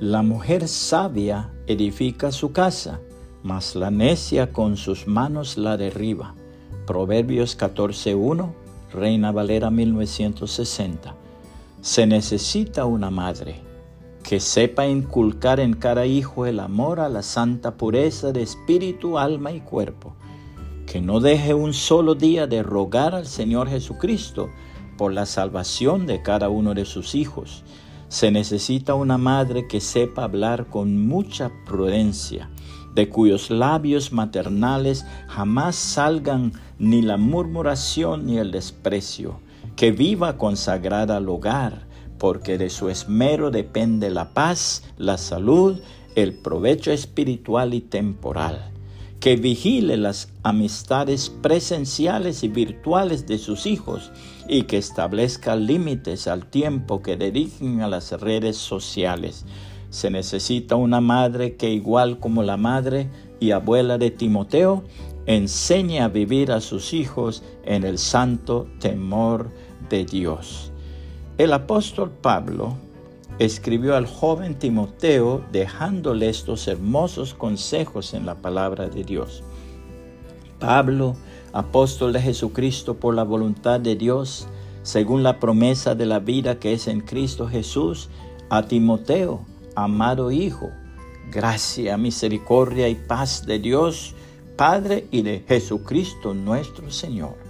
La mujer sabia edifica su casa, mas la necia con sus manos la derriba. Proverbios 14.1, Reina Valera 1960. Se necesita una madre que sepa inculcar en cada hijo el amor a la santa pureza de espíritu, alma y cuerpo, que no deje un solo día de rogar al Señor Jesucristo por la salvación de cada uno de sus hijos. Se necesita una madre que sepa hablar con mucha prudencia, de cuyos labios maternales jamás salgan ni la murmuración ni el desprecio, que viva consagrada al hogar, porque de su esmero depende la paz, la salud, el provecho espiritual y temporal, que vigile las amistades presenciales y virtuales de sus hijos y que establezca límites al tiempo que dediquen a las redes sociales. Se necesita una madre que igual como la madre y abuela de Timoteo, enseñe a vivir a sus hijos en el santo temor de Dios. El apóstol Pablo escribió al joven Timoteo dejándole estos hermosos consejos en la palabra de Dios. Pablo, apóstol de Jesucristo por la voluntad de Dios, según la promesa de la vida que es en Cristo Jesús, a Timoteo, amado Hijo, gracia, misericordia y paz de Dios, Padre y de Jesucristo nuestro Señor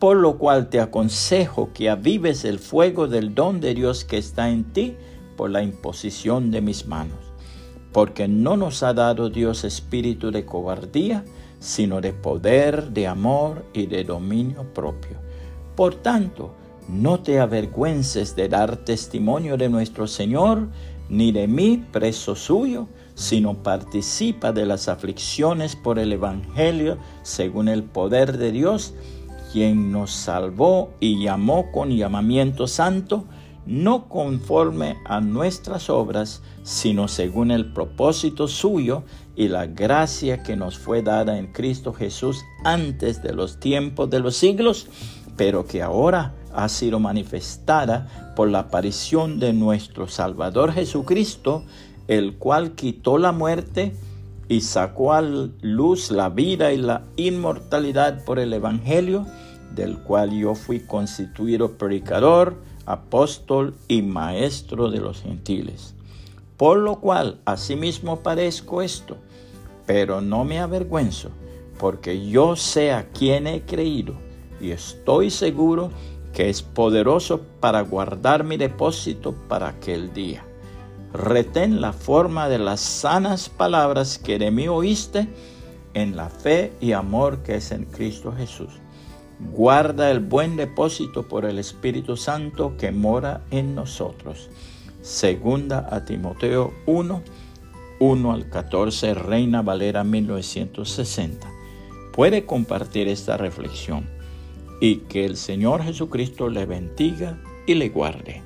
por lo cual te aconsejo que avives el fuego del don de Dios que está en ti por la imposición de mis manos. Porque no nos ha dado Dios espíritu de cobardía, sino de poder, de amor y de dominio propio. Por tanto, no te avergüences de dar testimonio de nuestro Señor, ni de mí, preso suyo, sino participa de las aflicciones por el Evangelio según el poder de Dios, quien nos salvó y llamó con llamamiento santo, no conforme a nuestras obras, sino según el propósito suyo y la gracia que nos fue dada en Cristo Jesús antes de los tiempos de los siglos, pero que ahora ha sido manifestada por la aparición de nuestro Salvador Jesucristo, el cual quitó la muerte y sacó a luz la vida y la inmortalidad por el Evangelio, del cual yo fui constituido predicador, apóstol y maestro de los gentiles. Por lo cual asimismo padezco esto, pero no me avergüenzo, porque yo sé a quién he creído y estoy seguro que es poderoso para guardar mi depósito para aquel día. Retén la forma de las sanas palabras que de mí oíste en la fe y amor que es en Cristo Jesús guarda el buen depósito por el Espíritu Santo que mora en nosotros. Segunda a Timoteo 1, 1 al 14, Reina Valera 1960. Puede compartir esta reflexión y que el Señor Jesucristo le bendiga y le guarde.